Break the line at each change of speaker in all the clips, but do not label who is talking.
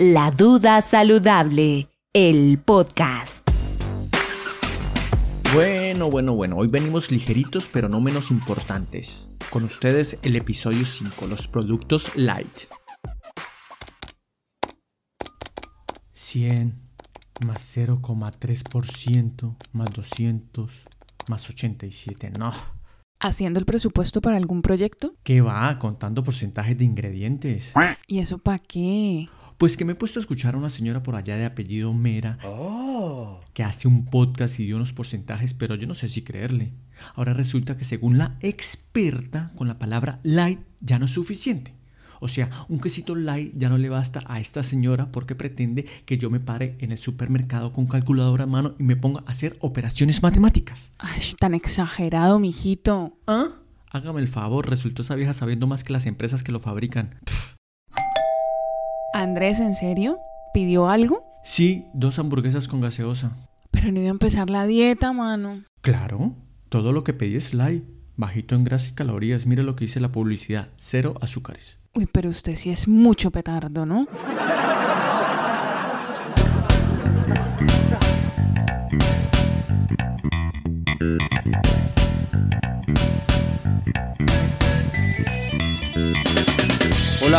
La Duda Saludable, el podcast.
Bueno, bueno, bueno, hoy venimos ligeritos pero no menos importantes. Con ustedes el episodio 5, los productos light. 100 más 0,3% más 200 más 87, no.
¿Haciendo el presupuesto para algún proyecto?
¿Qué va? Contando porcentajes de ingredientes.
¿Y eso para qué?
Pues que me he puesto a escuchar a una señora por allá de apellido Mera que hace un podcast y dio unos porcentajes, pero yo no sé si creerle. Ahora resulta que según la experta, con la palabra light ya no es suficiente. O sea, un quesito light ya no le basta a esta señora porque pretende que yo me pare en el supermercado con calculadora a mano y me ponga a hacer operaciones matemáticas.
Ay, tan exagerado, mijito.
¿Ah? Hágame el favor, resultó esa vieja sabiendo más que las empresas que lo fabrican.
Andrés, ¿en serio? ¿Pidió algo?
Sí, dos hamburguesas con gaseosa.
Pero no iba a empezar la dieta, mano.
Claro, todo lo que pedí es light, bajito en grasa y calorías. Mire lo que dice la publicidad, cero azúcares.
Uy, pero usted sí es mucho petardo, ¿no?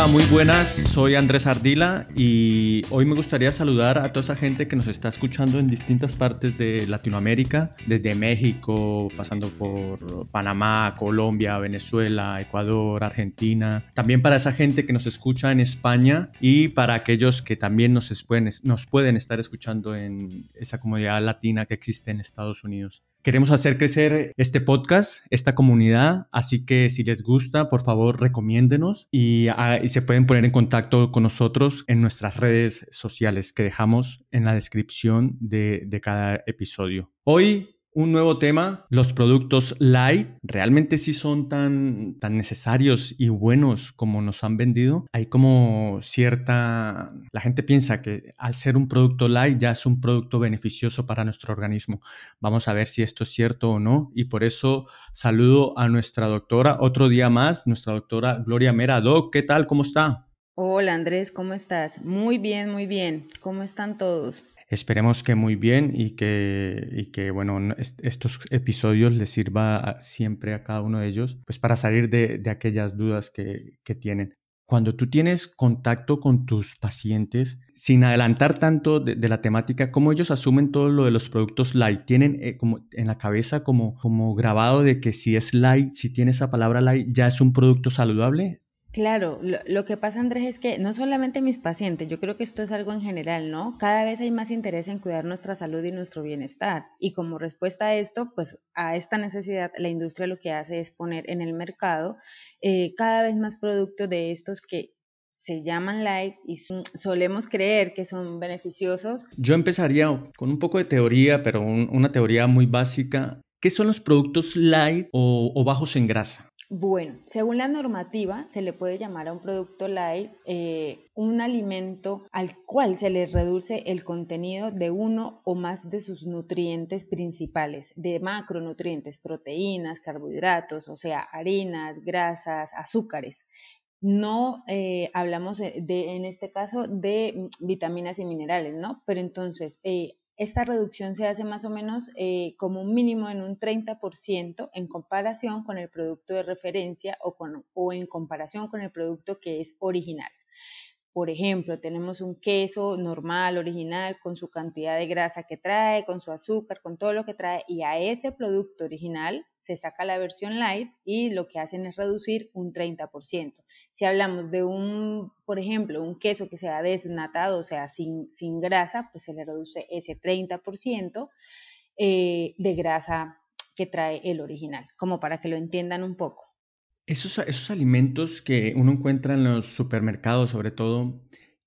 Hola, muy buenas, soy Andrés Ardila y hoy me gustaría saludar a toda esa gente que nos está escuchando en distintas partes de Latinoamérica, desde México, pasando por Panamá, Colombia, Venezuela, Ecuador, Argentina. También para esa gente que nos escucha en España y para aquellos que también nos pueden, nos pueden estar escuchando en esa comunidad latina que existe en Estados Unidos. Queremos hacer crecer este podcast, esta comunidad, así que si les gusta, por favor, recomiéndenos y, ah, se pueden poner en contacto con nosotros en nuestras redes sociales que dejamos en la descripción de, de cada episodio. Hoy un nuevo tema, los productos light realmente sí son tan, tan necesarios y buenos como nos han vendido. Hay como cierta... La gente piensa que al ser un producto light ya es un producto beneficioso para nuestro organismo. Vamos a ver si esto es cierto o no. Y por eso saludo a nuestra doctora otro día más, nuestra doctora Gloria Mera. Doc, ¿qué tal? ¿Cómo está?
Hola Andrés, ¿cómo estás? Muy bien, muy bien. ¿Cómo están todos?
Esperemos que muy bien y que, y que bueno, estos episodios les sirva siempre a cada uno de ellos, pues para salir de, de aquellas dudas que, que, tienen. Cuando tú tienes contacto con tus pacientes, sin adelantar tanto de, de, la temática, ¿cómo ellos asumen todo lo de los productos light? ¿Tienen eh, como en la cabeza como, como grabado de que si es light, si tiene esa palabra light, ya es un producto saludable?
Claro, lo, que pasa Andrés es que no solamente mis pacientes, yo creo que esto es algo en general, ¿no? Cada vez hay más interés en cuidar nuestra salud y nuestro bienestar. Y como respuesta a esto, pues a esta necesidad, la industria lo que hace es poner en el mercado eh, cada vez más productos de estos que se llaman light y solemos creer que son beneficiosos.
Yo empezaría con un poco de teoría, pero una teoría muy básica. ¿Qué son los productos light o bajos en grasa?
Bueno, según la normativa, se le puede llamar a un producto light eh, un alimento al cual se le reduce el contenido de uno o más de sus nutrientes principales, de macronutrientes, proteínas, carbohidratos, o sea, harinas, grasas, azúcares. No eh, hablamos de, en este caso de vitaminas y minerales, ¿no? Pero entonces, eh, esta reducción se hace más o menos eh, como un mínimo en un 30% en comparación con el producto de referencia o, o en comparación con el producto que es original. Por ejemplo, tenemos un queso normal, original, con su cantidad de grasa que trae, con su azúcar, con todo lo que trae, y a ese producto original se saca la versión light y lo que hacen es reducir un 30%. Si hablamos de un, por ejemplo, un queso que sea desnatado, o sea, sin, sin grasa, pues se le reduce ese 30% eh, de grasa que trae el original, como para que lo entiendan un poco.
Esos, esos alimentos que uno encuentra en los supermercados, sobre todo,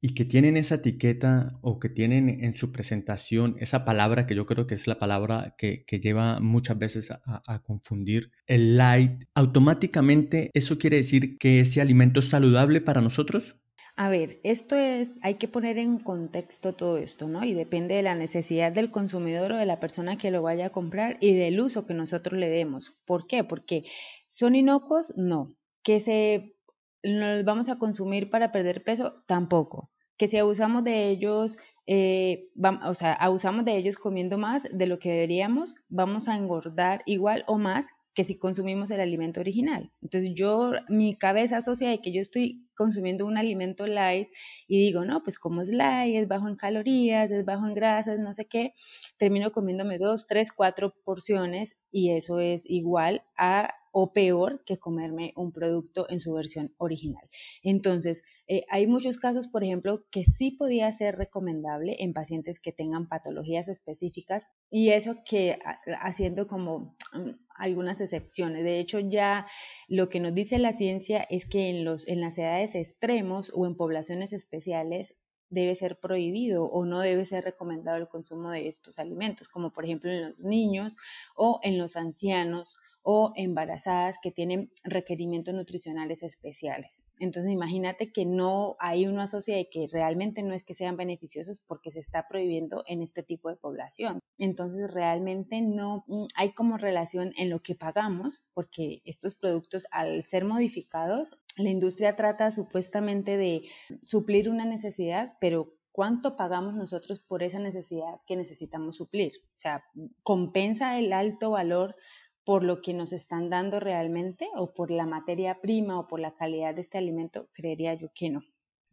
y que tienen esa etiqueta o que tienen en su presentación esa palabra que yo creo que es la palabra que, lleva muchas veces a, confundir, el light, automáticamente eso quiere decir que ese alimento es saludable para nosotros?
A ver, esto es, hay que poner en contexto todo esto, ¿no? Y depende de la necesidad del consumidor o de la persona que lo vaya a comprar y del uso que nosotros le demos. ¿Por qué? Porque son inocuos, no. Que se los vamos a consumir para perder peso, tampoco. Que si abusamos de ellos, eh, o sea, abusamos de ellos comiendo más de lo que deberíamos, vamos a engordar igual o más que si consumimos el alimento original. Entonces yo, mi cabeza asocia de que yo estoy consumiendo un alimento light y digo, no, pues como es light, es bajo en calorías, es bajo en grasas, no sé qué, termino comiéndome dos, tres, cuatro porciones y eso es igual a o peor que comerme un producto en su versión original. Entonces, eh, hay muchos casos, por ejemplo, que sí podía ser recomendable en pacientes que tengan patologías específicas y eso que haciendo como mm, algunas excepciones. De hecho, ya lo que nos dice la ciencia es que en, los, en las edades extremos o en poblaciones especiales debe ser prohibido o no debe ser recomendado el consumo de estos alimentos, como por ejemplo en los niños o en los ancianos o embarazadas que tienen requerimientos nutricionales especiales. Entonces, imagínate que no hay uno asocia de que realmente no es que sean beneficiosos porque se está prohibiendo en este tipo de población. Entonces, realmente no mm, hay como relación en lo que pagamos, porque estos productos al ser modificados, la industria trata supuestamente de suplir una necesidad, pero ¿cuánto pagamos nosotros por esa necesidad que necesitamos suplir? O sea, ¿compensa el alto valor por lo que nos están dando realmente o por la materia prima o por la calidad de este alimento, creería yo que no.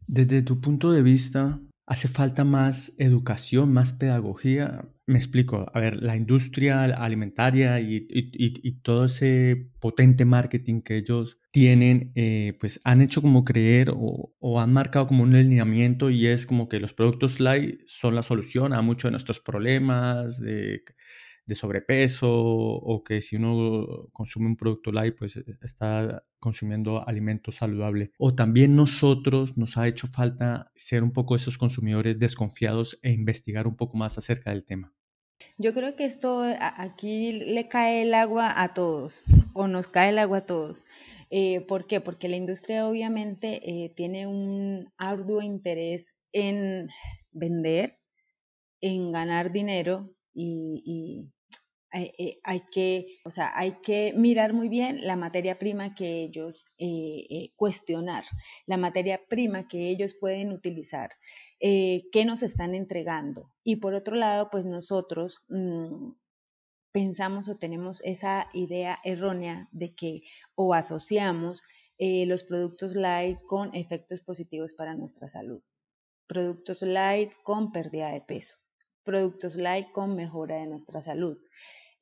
Desde tu punto de vista, ¿hace falta más educación, más pedagogía? Me explico, a ver, la industria alimentaria y, todo ese potente marketing que ellos tienen, eh, pues han hecho como creer o, han marcado como un alineamiento y es como que los productos light son la solución a muchos de nuestros problemas, de sobrepeso o que si uno consume un producto light, pues e, está consumiendo alimento saludable. O también nosotros nos ha hecho falta ser un poco esos consumidores desconfiados e investigar un poco más acerca del tema.
Yo creo que esto aquí le cae el agua a todos o nos cae el agua a todos. Eh, ¿Por qué? Porque la industria obviamente eh, tiene un arduo interés en vender, en ganar dinero y, eh, hay, que, o sea, hay que mirar muy bien la materia prima que ellos eh, eh, cuestionar, la materia prima que ellos pueden utilizar, qué nos están entregando. Y por otro lado, pues nosotros mm, pensamos o tenemos esa idea errónea de que o asociamos los productos light con efectos positivos para nuestra salud. Productos light con pérdida de peso productos light con mejora de nuestra salud.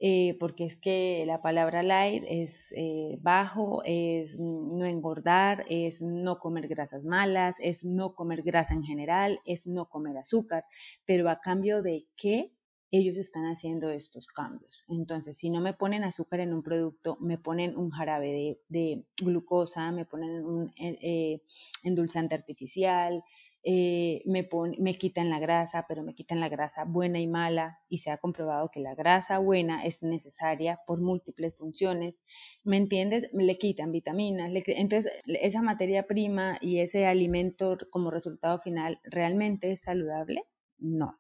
Eh, porque es que la palabra light es eh, bajo, es no engordar, es no comer grasas malas, es no comer grasa en general, es no comer azúcar, pero a cambio de qué ellos están haciendo estos cambios. Entonces, si no me ponen azúcar en un producto, me ponen un jarabe de, glucosa, me ponen un eh, endulzante artificial, eh, me, me quitan la grasa, pero me quitan la grasa buena y mala y se ha comprobado que la grasa buena es necesaria por múltiples funciones. ¿Me entiendes? Le quitan vitaminas. entonces, esa materia prima y ese alimento como resultado final, ¿realmente es saludable? No.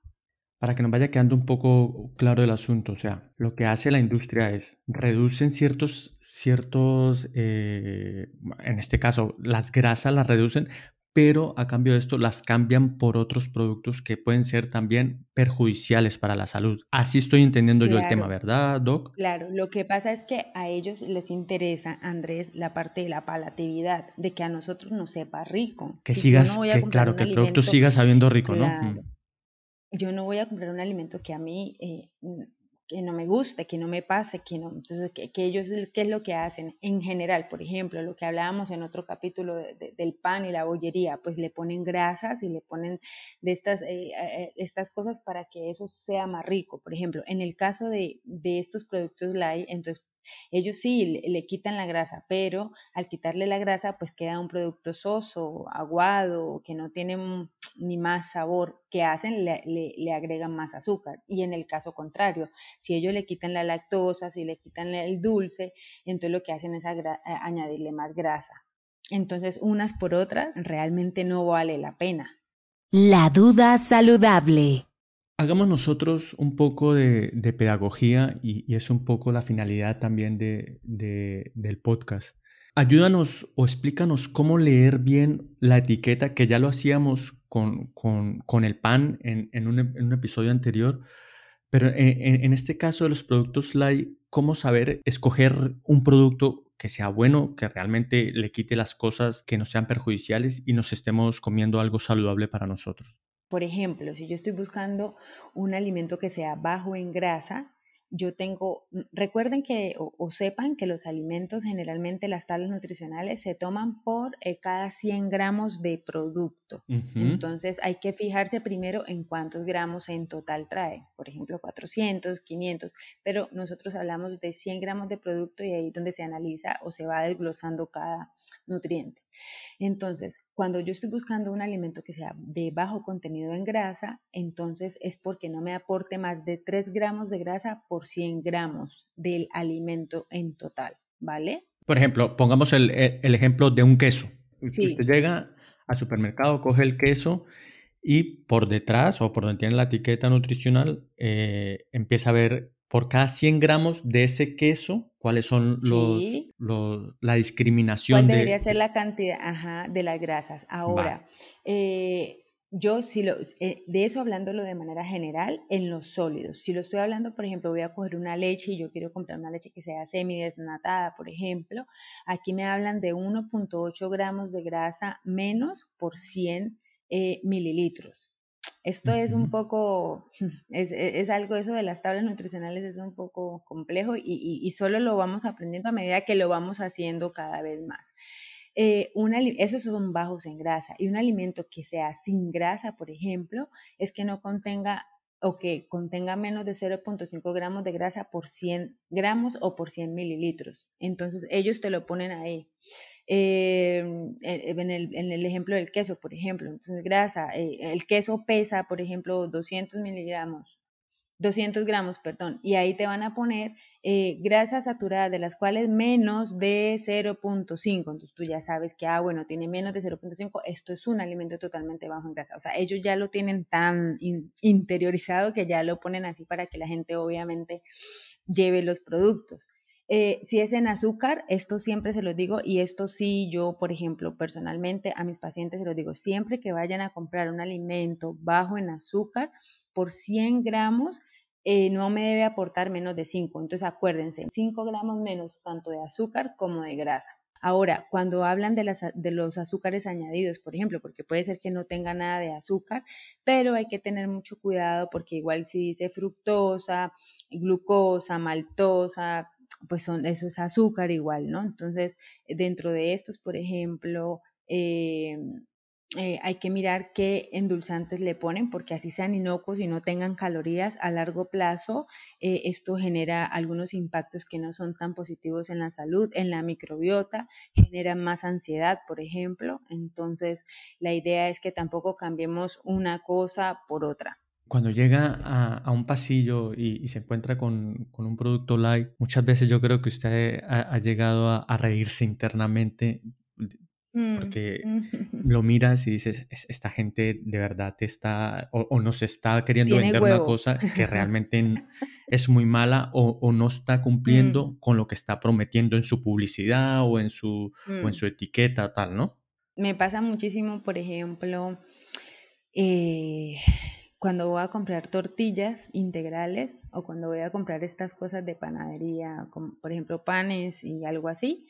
Para que nos vaya quedando un poco claro el asunto, o sea, lo que hace la industria es reducen ciertos, ciertos, eh, en este caso, las grasas las reducen, pero a cambio de esto las cambian por otros productos que pueden ser también perjudiciales para la salud. Así estoy entendiendo yo el tema, ¿verdad, Doc?
Claro, lo que pasa es que a ellos les interesa, Andrés, la parte de la palatividad, de que a nosotros nos sepa rico.
Que sigas, que, claro, que el producto siga sabiendo rico, ¿no?
Yo no voy a comprar un alimento que a mí eh, que no me guste, que no me pase, que no. Entonces, que, ellos, ¿qué es lo que hacen? En general, por ejemplo, lo que hablábamos en otro capítulo del pan y la bollería, pues le ponen grasas y le ponen de estas, eh, eh, estas cosas para que eso sea más rico. Por ejemplo, en el caso de, de estos productos light, entonces ellos sí le, quitan la grasa, pero al quitarle la grasa, pues queda un producto soso, aguado, que no tiene ni más sabor. que hacen? Le, le, agregan más azúcar. Y en el caso contrario, si ellos le quitan la lactosa, si le quitan el dulce, entonces lo que hacen es añadirle más grasa. Entonces, unas por otras, realmente no vale la pena.
La duda saludable.
Hagamos nosotros un poco de, pedagogía y, es un poco la finalidad también de, del podcast. Ayúdanos o explícanos cómo leer bien la etiqueta, que ya lo hacíamos con, con, el pan en, en, un, episodio anterior, pero en, en, este caso de los productos light, ¿cómo saber escoger un producto que sea bueno, que realmente le quite las cosas que no sean perjudiciales y nos estemos comiendo algo saludable para nosotros?
Por ejemplo, si yo estoy buscando un alimento que sea bajo en grasa, yo tengo, mm, recuerden que o, sepan que los alimentos generalmente las tablas nutricionales se toman por eh, cada 100 gramos de producto. Entonces hay que fijarse primero en cuántos gramos en total trae, por ejemplo 400, 500, pero nosotros hablamos de 100 gramos de producto y ahí es donde se analiza o se va desglosando cada nutriente. Entonces, cuando yo estoy buscando un alimento que sea de bajo contenido en grasa, entonces es porque no me aporte más de 3 gramos de grasa por 100 gramos del alimento en total, ¿vale?
Por ejemplo, pongamos el, ejemplo de un queso. Si Usted llega al supermercado, coge el queso y por detrás o por donde tiene la etiqueta nutricional eh, empieza a ver por cada 100 gramos de ese queso, cuáles son los, la discriminación.
¿Cuál debería ser la cantidad de las grasas? Ahora, eh, yo si lo, eh, de eso hablándolo de manera general en los sólidos. Si lo estoy hablando, por ejemplo, voy a coger una leche y yo quiero comprar una leche que sea semidesnatada, por ejemplo, aquí me hablan de 1.8 gramos de grasa menos por 100 eh, mililitros. Esto es un poco, es, algo, eso de las tablas nutricionales es un poco complejo y, solo lo vamos aprendiendo a medida que lo vamos haciendo cada vez más. Eh, esos son bajos en grasa y un alimento que sea sin grasa, por ejemplo, es que no contenga o que contenga menos de 0.5 gramos de grasa por 100 gramos o por 100 mililitros. Entonces ellos te lo ponen ahí. Eh, en, el, ejemplo del queso, por ejemplo, entonces grasa, eh, el queso pesa, por ejemplo, 200 miligramos, 200 gramos, perdón, y ahí te van a poner eh, grasas saturadas, de las cuales menos de 0.5, entonces tú ya sabes que, ah, bueno, tiene menos de 0.5, esto es un alimento totalmente bajo en grasa, o sea, ellos ya lo tienen tan interiorizado que ya lo ponen así para que la gente obviamente lleve los productos. Eh, si es en azúcar, esto siempre se lo digo y esto sí yo, por ejemplo, personalmente a mis pacientes se los digo, siempre que vayan a comprar un alimento bajo en azúcar, por 100 gramos eh, no me debe aportar menos de 5. Entonces acuérdense, 5 gramos menos tanto de azúcar como de grasa. Ahora, cuando hablan de, de, los azúcares añadidos, por ejemplo, porque puede ser que no tenga nada de azúcar, pero hay que tener mucho cuidado porque igual si dice fructosa, glucosa, maltosa, pues son, eso es azúcar igual, ¿no? Entonces, dentro de estos, por ejemplo, eh, eh, hay que mirar qué endulzantes le ponen, porque así sean inocuos y no tengan calorías a largo plazo, eh, esto genera algunos impactos que no son tan positivos en la salud, en la microbiota, genera más ansiedad, por ejemplo. Entonces, la idea es que tampoco cambiemos una cosa por otra.
Cuando llega a, un pasillo y, se encuentra con, un producto light, muchas veces yo creo que usted ha, llegado a, reírse internamente mm, porque lo miras y dices, esta gente de verdad está o, nos está queriendo vender una cosa que realmente es muy mala o, no está cumpliendo mm. con lo que está prometiendo en su publicidad o en su, o en mm. su etiqueta tal, ¿no?
Me pasa muchísimo, por ejemplo, eh, cuando voy a comprar tortillas integrales o cuando voy a comprar estas cosas de panadería, como por ejemplo panes y algo así,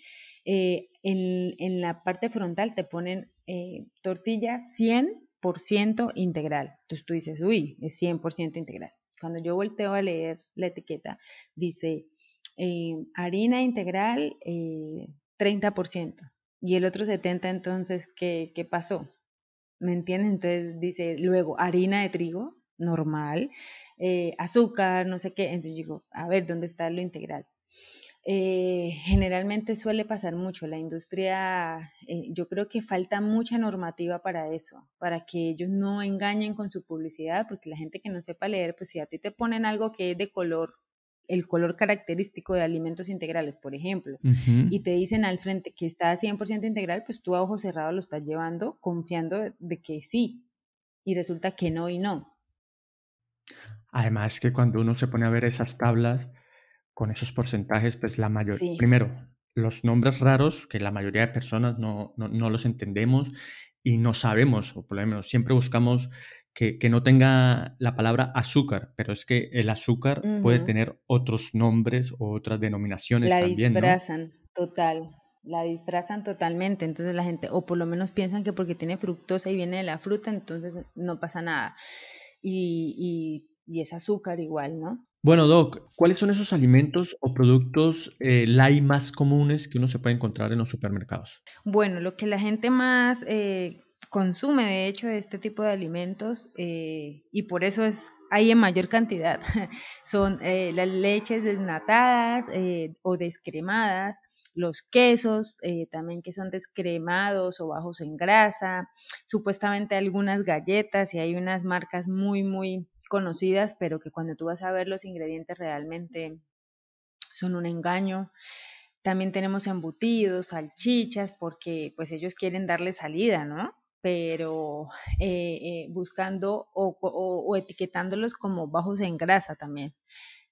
eh, en, la parte frontal te ponen eh, tortilla 100% integral. Entonces tú dices, uy, es 100% integral. Cuando yo volteo a leer la etiqueta, dice eh, harina integral 30%. Y el otro 70%, entonces, ¿qué, qué pasó? ¿Me entienden? Entonces dice luego harina de trigo, normal, eh, azúcar, no sé qué. Entonces digo, a ver, ¿dónde está lo integral? Eh, generalmente suele pasar mucho. La industria, eh, yo creo que falta mucha normativa para eso, para que ellos no engañen con su publicidad, porque la gente que no sepa leer, pues si a ti te ponen algo que es de color el color característico de alimentos integrales, por ejemplo, y te dicen al frente que está 100% integral, pues tú a ojo cerrado lo estás llevando confiando de que sí, y resulta que no y no.
Además que cuando uno se pone a ver esas tablas con esos porcentajes, pues la mayoría, primero, los nombres raros, que la mayoría de personas no, no, no los entendemos, y no sabemos, o por lo menos siempre buscamos que, no tenga la palabra azúcar, pero es que el azúcar puede tener otros nombres o otras denominaciones
la
también.
La disfrazan, total, la disfrazan totalmente, entonces la gente, o por lo menos piensan que porque tiene fructosa y viene de la fruta, entonces no pasa nada. Y, y, es azúcar igual, ¿no?
Bueno, Doc, ¿cuáles son esos alimentos o productos eh, light más comunes que uno se puede encontrar en los supermercados?
Bueno, lo que la gente más eh, consume de hecho este tipo de alimentos eh, y por eso es hay en mayor cantidad son eh, las leches desnatadas eh, o descremadas los quesos también que son descremados o bajos en grasa supuestamente algunas galletas y hay unas marcas muy muy conocidas pero que cuando tú vas a ver los ingredientes realmente son un engaño también tenemos embutidos, salchichas, porque pues ellos quieren darle salida, ¿no? Pero eh, eh, buscando o, etiquetándolos como bajos en grasa también.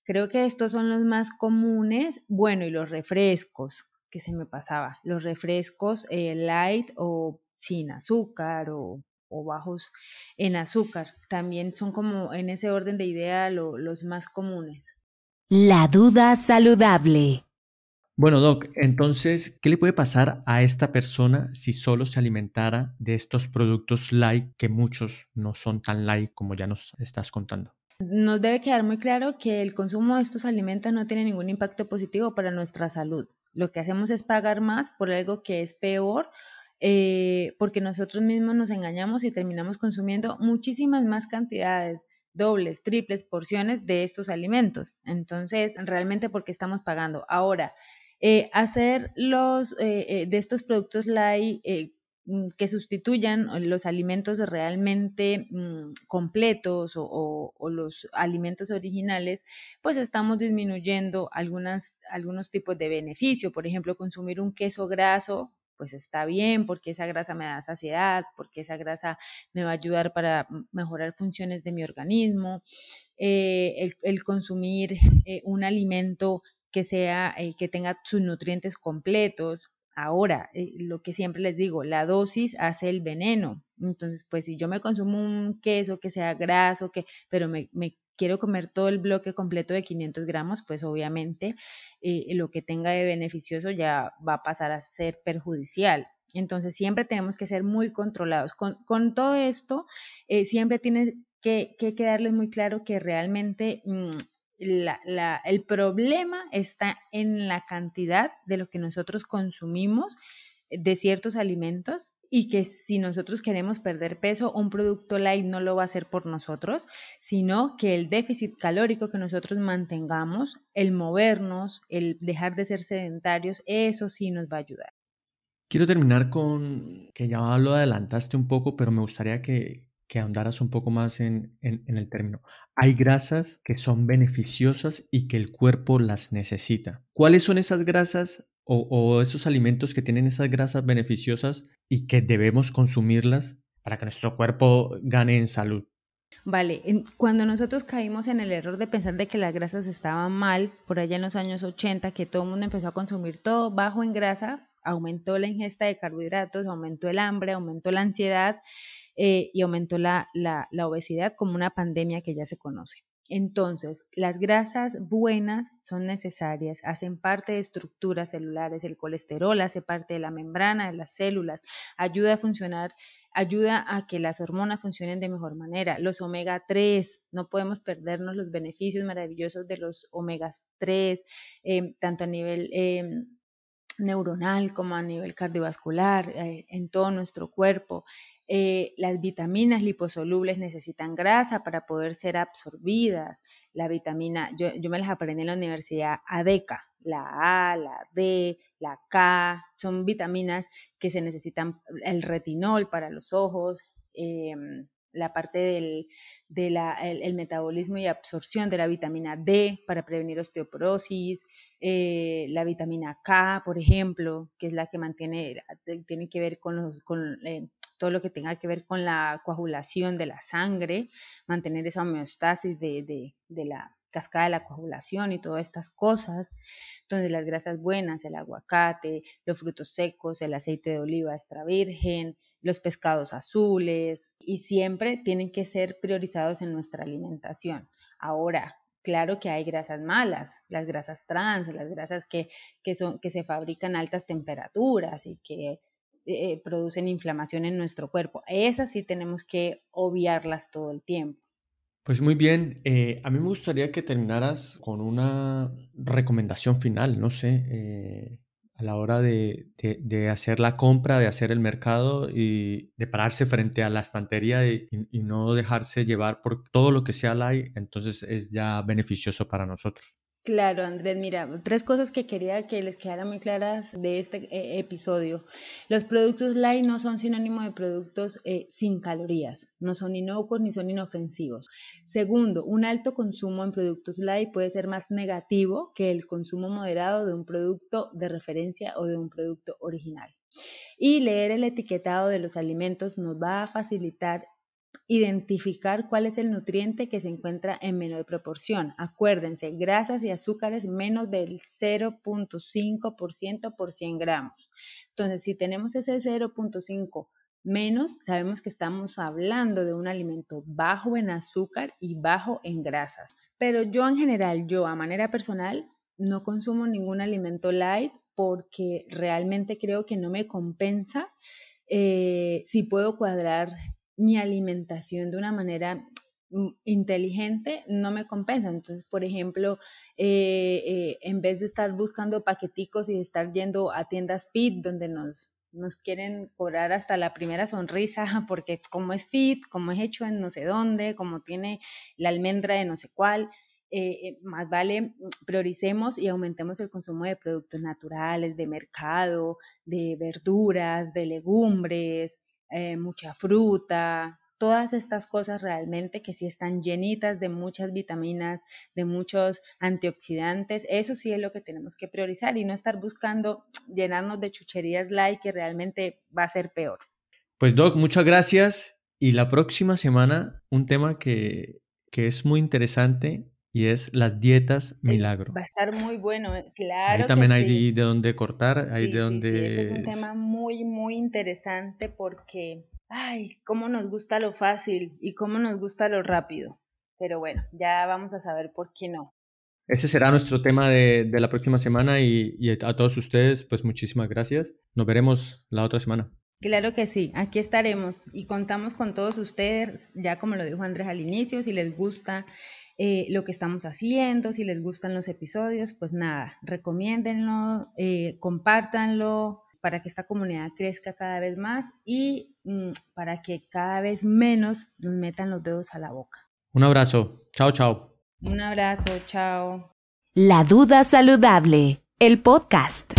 Creo que estos son los más comunes. Bueno, y los refrescos, que se me pasaba. Los refrescos eh, light o sin azúcar o, bajos en azúcar. También son como en ese orden de idea los más comunes.
La duda saludable.
Bueno, Doc, entonces, ¿qué le puede pasar a esta persona si solo se alimentara de estos productos light que muchos no son tan light como ya nos estás contando?
Nos debe quedar muy claro que el consumo de estos alimentos no tiene ningún impacto positivo para nuestra salud. Lo que hacemos es pagar más por algo que es peor eh, porque nosotros mismos nos engañamos y terminamos consumiendo muchísimas más cantidades dobles, triples porciones de estos alimentos. Entonces, realmente porque estamos pagando. Ahora, eh, hacer los eh, eh, de estos productos light mm, que sustituyan los alimentos realmente mm, completos o, los alimentos originales, pues estamos disminuyendo algunos tipos de beneficio. Por ejemplo, consumir un queso graso, pues está bien porque esa grasa me da saciedad, porque esa grasa me va a ayudar para mejorar funciones de mi organismo. el, consumir un alimento que sea, eh, que tenga sus nutrientes completos. Ahora, eh, lo que siempre les digo, la dosis hace el veneno. Entonces, pues si yo me consumo un queso que sea graso, que, pero me, quiero comer todo el bloque completo de 500 gramos, pues obviamente eh, lo que tenga de beneficioso ya va a pasar a ser perjudicial. Entonces siempre tenemos que ser muy controlados. Con, todo esto, siempre tiene que, que, quedarles muy claro que realmente mm, el problema está en la cantidad de lo que nosotros consumimos de ciertos alimentos y que si nosotros queremos perder peso, un producto light no lo va a hacer por nosotros, sino que el déficit calórico que nosotros mantengamos, el movernos, el dejar de ser sedentarios, eso sí nos va a ayudar.
Quiero terminar con que ya lo adelantaste un poco, pero me gustaría que, que ahondaras un poco más en, el término. Hay grasas que son beneficiosas y que el cuerpo las necesita. ¿Cuáles son esas grasas o, esos alimentos que tienen esas grasas beneficiosas y que debemos consumirlas para que nuestro cuerpo gane en salud?
Vale, cuando nosotros caímos en el error de pensar de que las grasas estaban mal, por allá en los años 80, que todo el mundo empezó a consumir todo bajo en grasa, aumentó la ingesta de carbohidratos, aumentó el hambre, aumentó la ansiedad eh, y aumentó la, la, obesidad como una pandemia que ya se conoce. Entonces, las grasas buenas son necesarias, hacen parte de estructuras celulares, el colesterol hace parte de la membrana de las células, ayuda a funcionar, ayuda a que las hormonas funcionen de mejor manera. Los omega 3, no podemos perdernos los beneficios maravillosos de los omega 3, eh, tanto a nivel... Eh, neuronal como a nivel cardiovascular, en todo nuestro cuerpo. Eh, las vitaminas liposolubles necesitan grasa para poder ser absorbidas. La vitamina, yo, me las aprendí en la universidad ADECA, la A, la D, la K, son vitaminas que se necesitan, el retinol para los ojos, em, la parte del el, metabolismo y absorción de la vitamina D para prevenir osteoporosis, eh, la vitamina K, por ejemplo, que es la que mantiene, tiene que ver con, los, con eh, todo lo que tenga que ver con la coagulación de la sangre, mantener esa homeostasis de, la cascada de la coagulación y todas estas cosas. Entonces las grasas buenas, el aguacate, los frutos secos, el aceite de oliva extra virgen, los pescados azules y siempre tienen que ser priorizados en nuestra alimentación. Ahora, claro que hay grasas malas, las grasas trans, las grasas que, son, que se fabrican a altas temperaturas y que eh, producen inflamación en nuestro cuerpo. Esas sí tenemos que obviarlas todo el tiempo.
Pues muy bien, eh, a mí me gustaría que terminaras con una recomendación final, no sé, eh, a la hora de, hacer la compra, de hacer el mercado y de pararse frente a la estantería y, y no dejarse llevar por todo lo que sea light, entonces es ya beneficioso para nosotros.
Claro, Andrés, mira, tres cosas que quería que les quedaran muy claras de este eh, episodio. Los productos light no son sinónimo de productos eh, sin calorías, no son inocuos ni son inofensivos. Segundo, un alto consumo en productos light puede ser más negativo que el consumo moderado de un producto de referencia o de un producto original. Y leer el etiquetado de los alimentos nos va a facilitar identificar cuál es el nutriente que se encuentra en menor proporción. Acuérdense, grasas y azúcares menos del 0.5% por 100 gramos. Entonces, si tenemos ese 0.5 menos, sabemos que estamos hablando de un alimento bajo en azúcar y bajo en grasas. Pero yo en general, yo a manera personal, no consumo ningún alimento light porque realmente creo que no me compensa eh, si puedo cuadrar mi alimentación de una manera mm, inteligente no me compensa. Entonces, por ejemplo, eh, eh, en vez de estar buscando paqueticos y de estar yendo a tiendas fit donde nos, nos quieren cobrar hasta la primera sonrisa, porque como es fit, como es hecho en no sé dónde, como tiene la almendra de no sé cuál, eh, más vale mm, prioricemos y aumentemos el consumo de productos naturales, de mercado, de verduras, de legumbres, eh, mucha fruta, todas estas cosas realmente que sí están llenitas de muchas vitaminas, de muchos antioxidantes, eso sí es lo que tenemos que priorizar y no estar buscando llenarnos de chucherías light que realmente va a ser peor.
Pues Doc, muchas gracias y la próxima semana un tema que, que es muy interesante y es las dietas milagro.
Va a estar muy bueno, eh, claro.
Ahí también hay de dónde cortar, hay de dónde...
es un tema muy, muy interesante porque, ay, cómo nos gusta lo fácil y cómo nos gusta lo rápido. Pero bueno, ya vamos a saber por qué no.
Ese será nuestro tema de, de la próxima semana y, y a todos ustedes, pues muchísimas gracias. Nos veremos la otra semana.
Claro que sí, aquí estaremos y contamos con todos ustedes, ya como lo dijo Andrés al inicio, si les gusta eh, lo que estamos haciendo, si les gustan los episodios, pues nada, recomiéndenlo, eh, compártanlo para que esta comunidad crezca cada vez más y mm, para que cada vez menos nos metan los dedos a la boca.
Un abrazo, chao, chao.
Un abrazo, chao.
La duda saludable, el podcast.